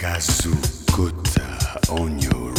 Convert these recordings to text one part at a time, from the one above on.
Kazukuta on your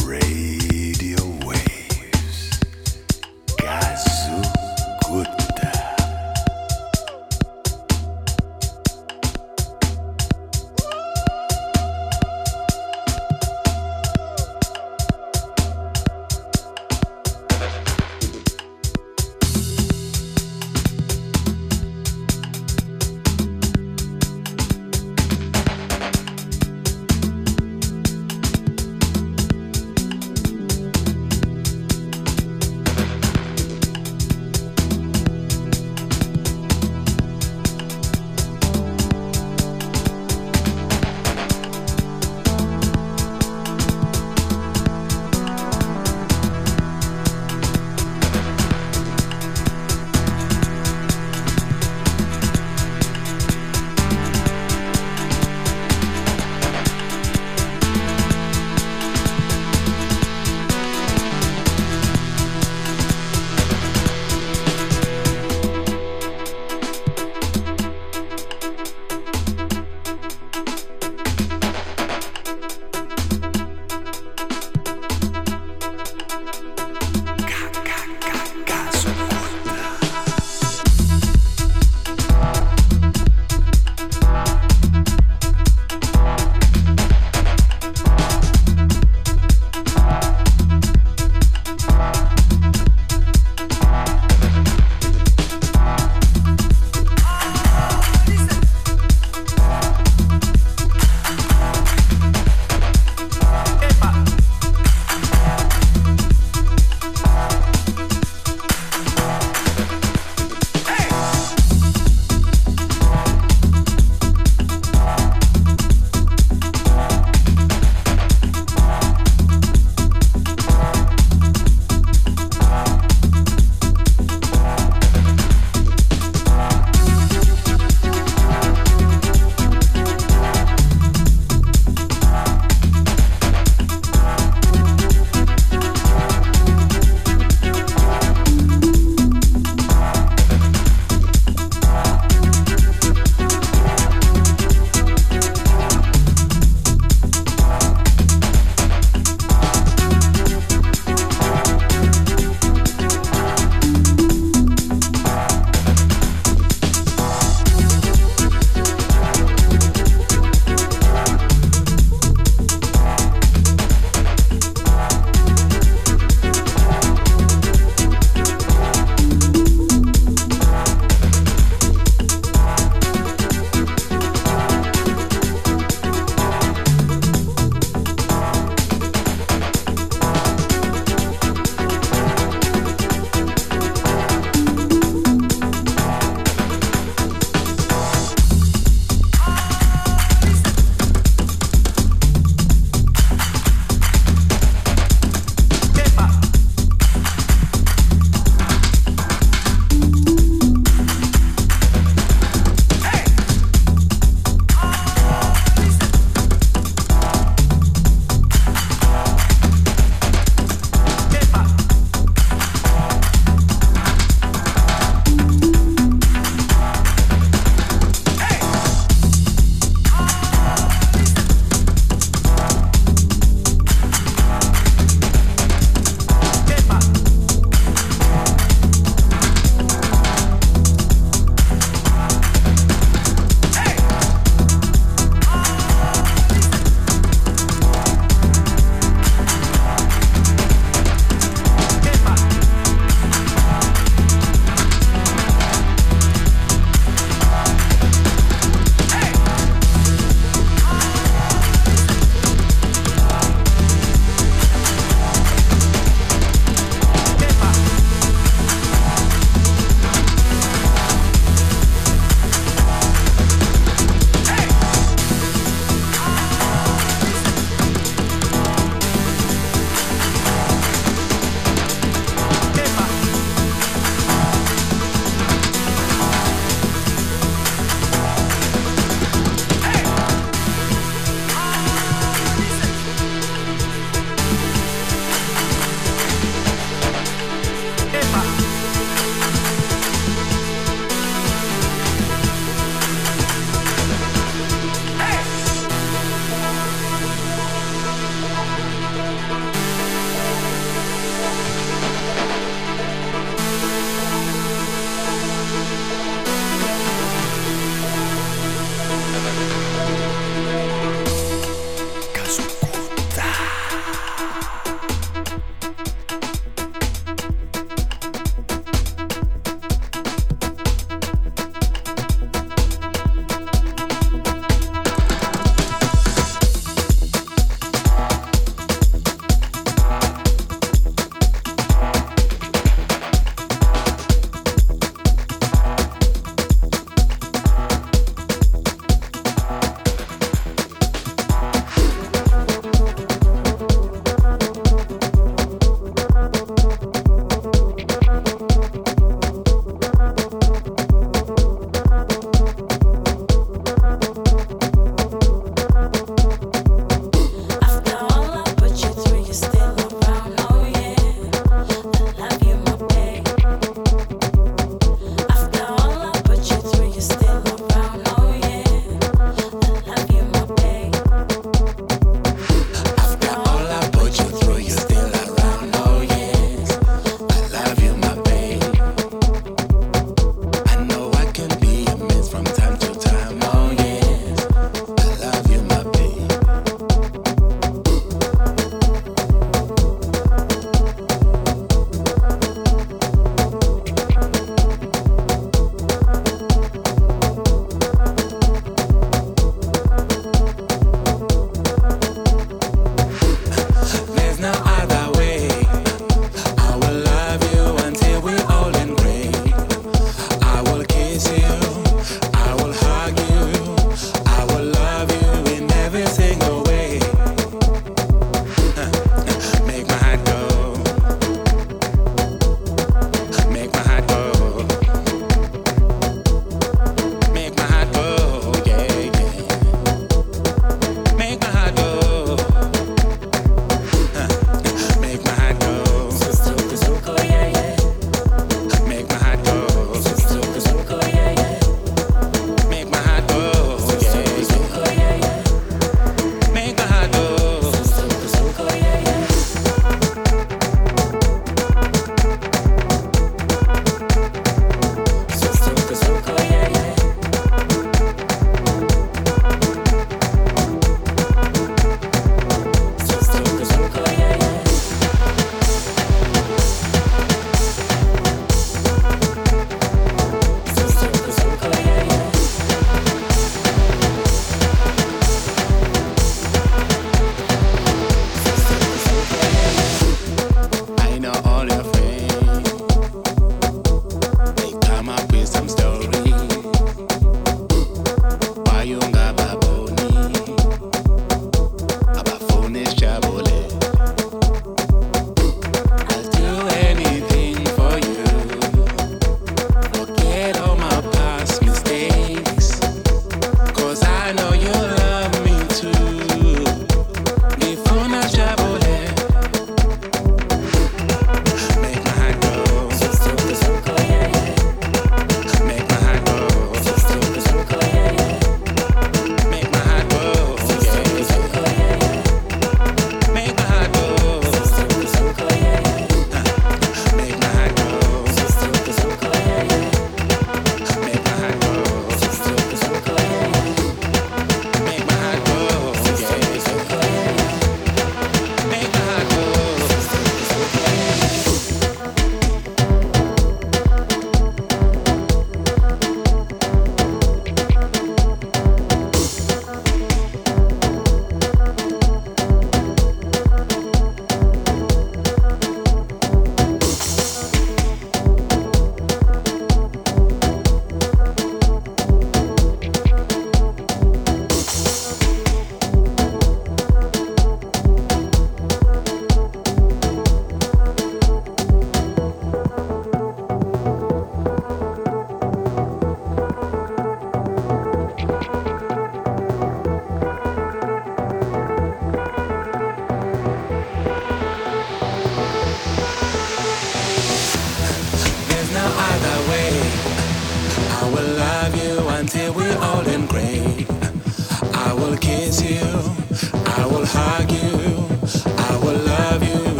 I give.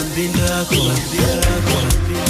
Colombia, Colombia, Colombia.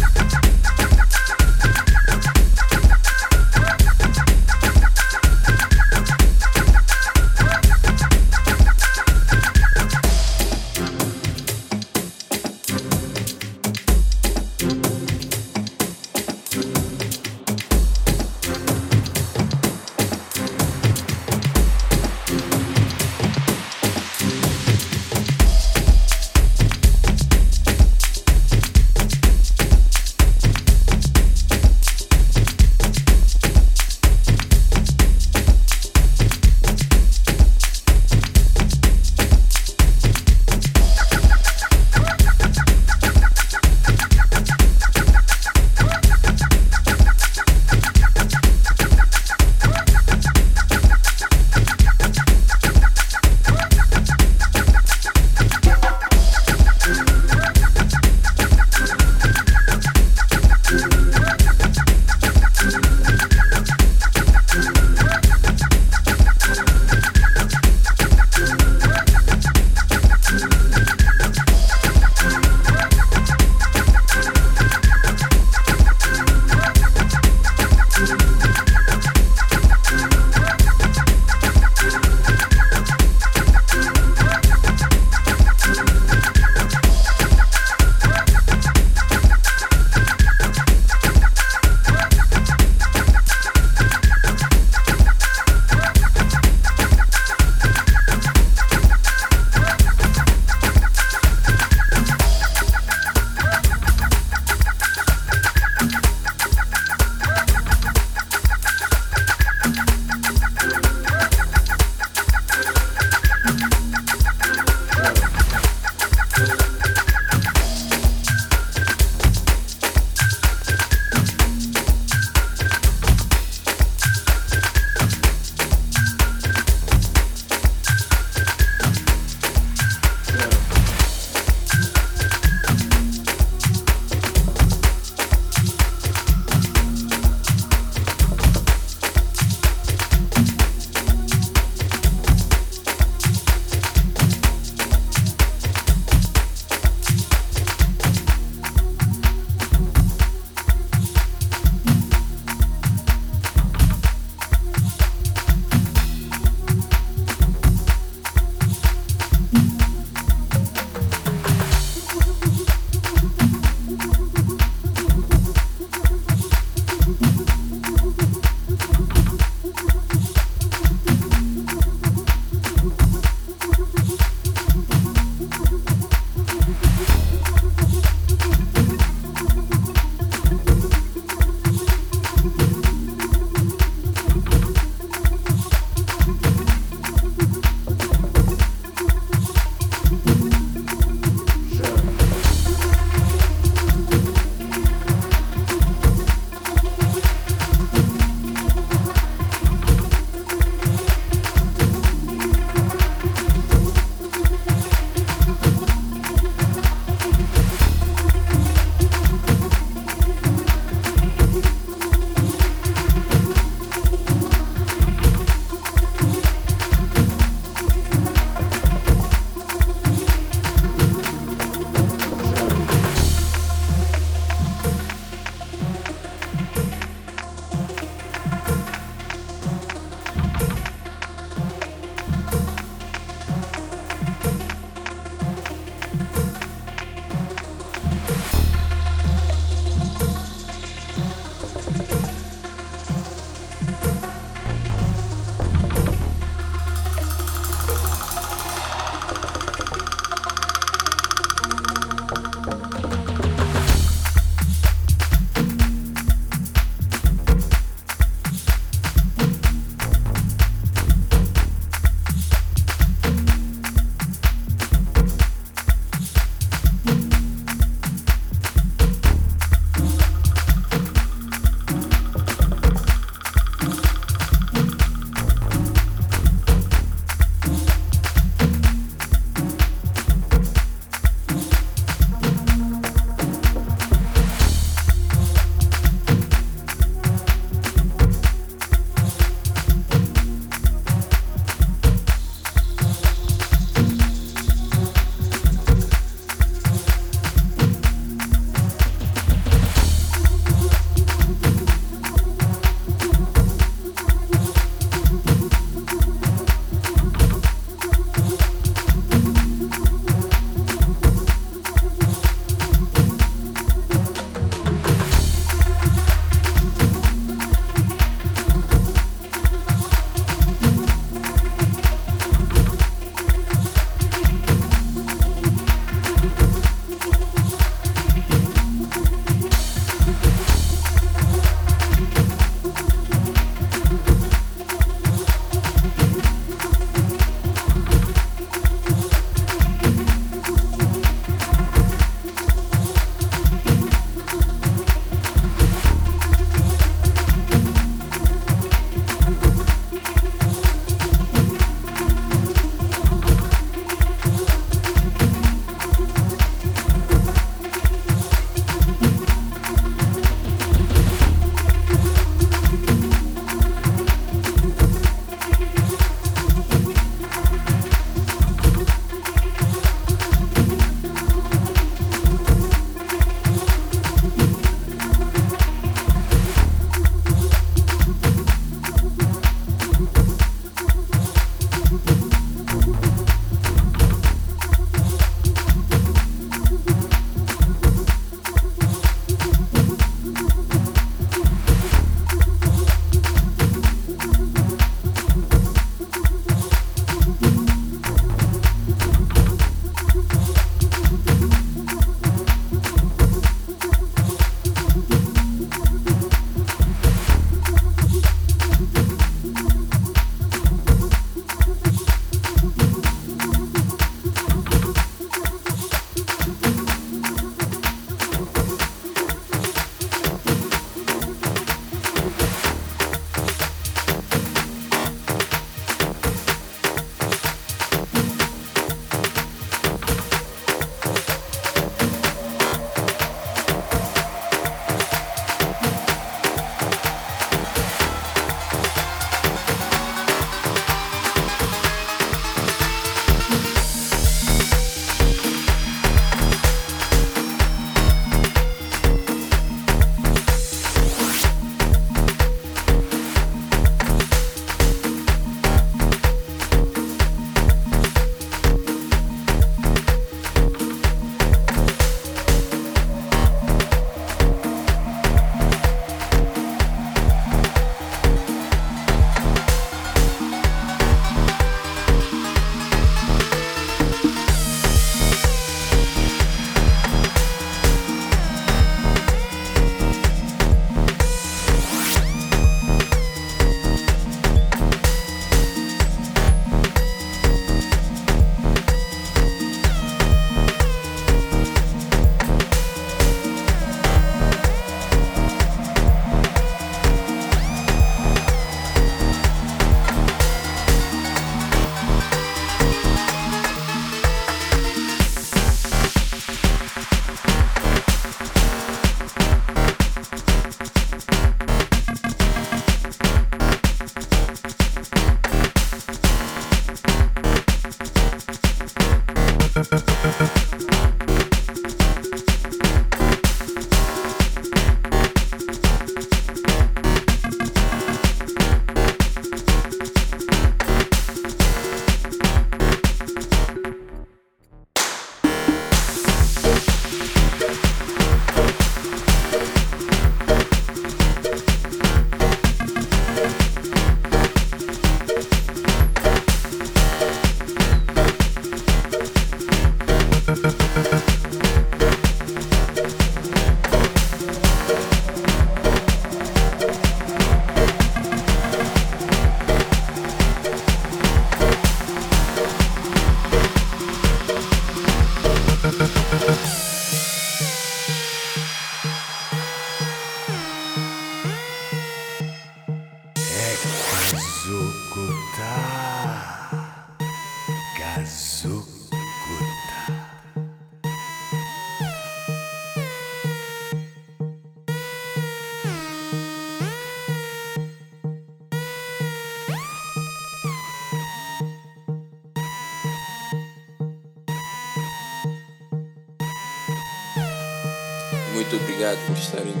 Obrigado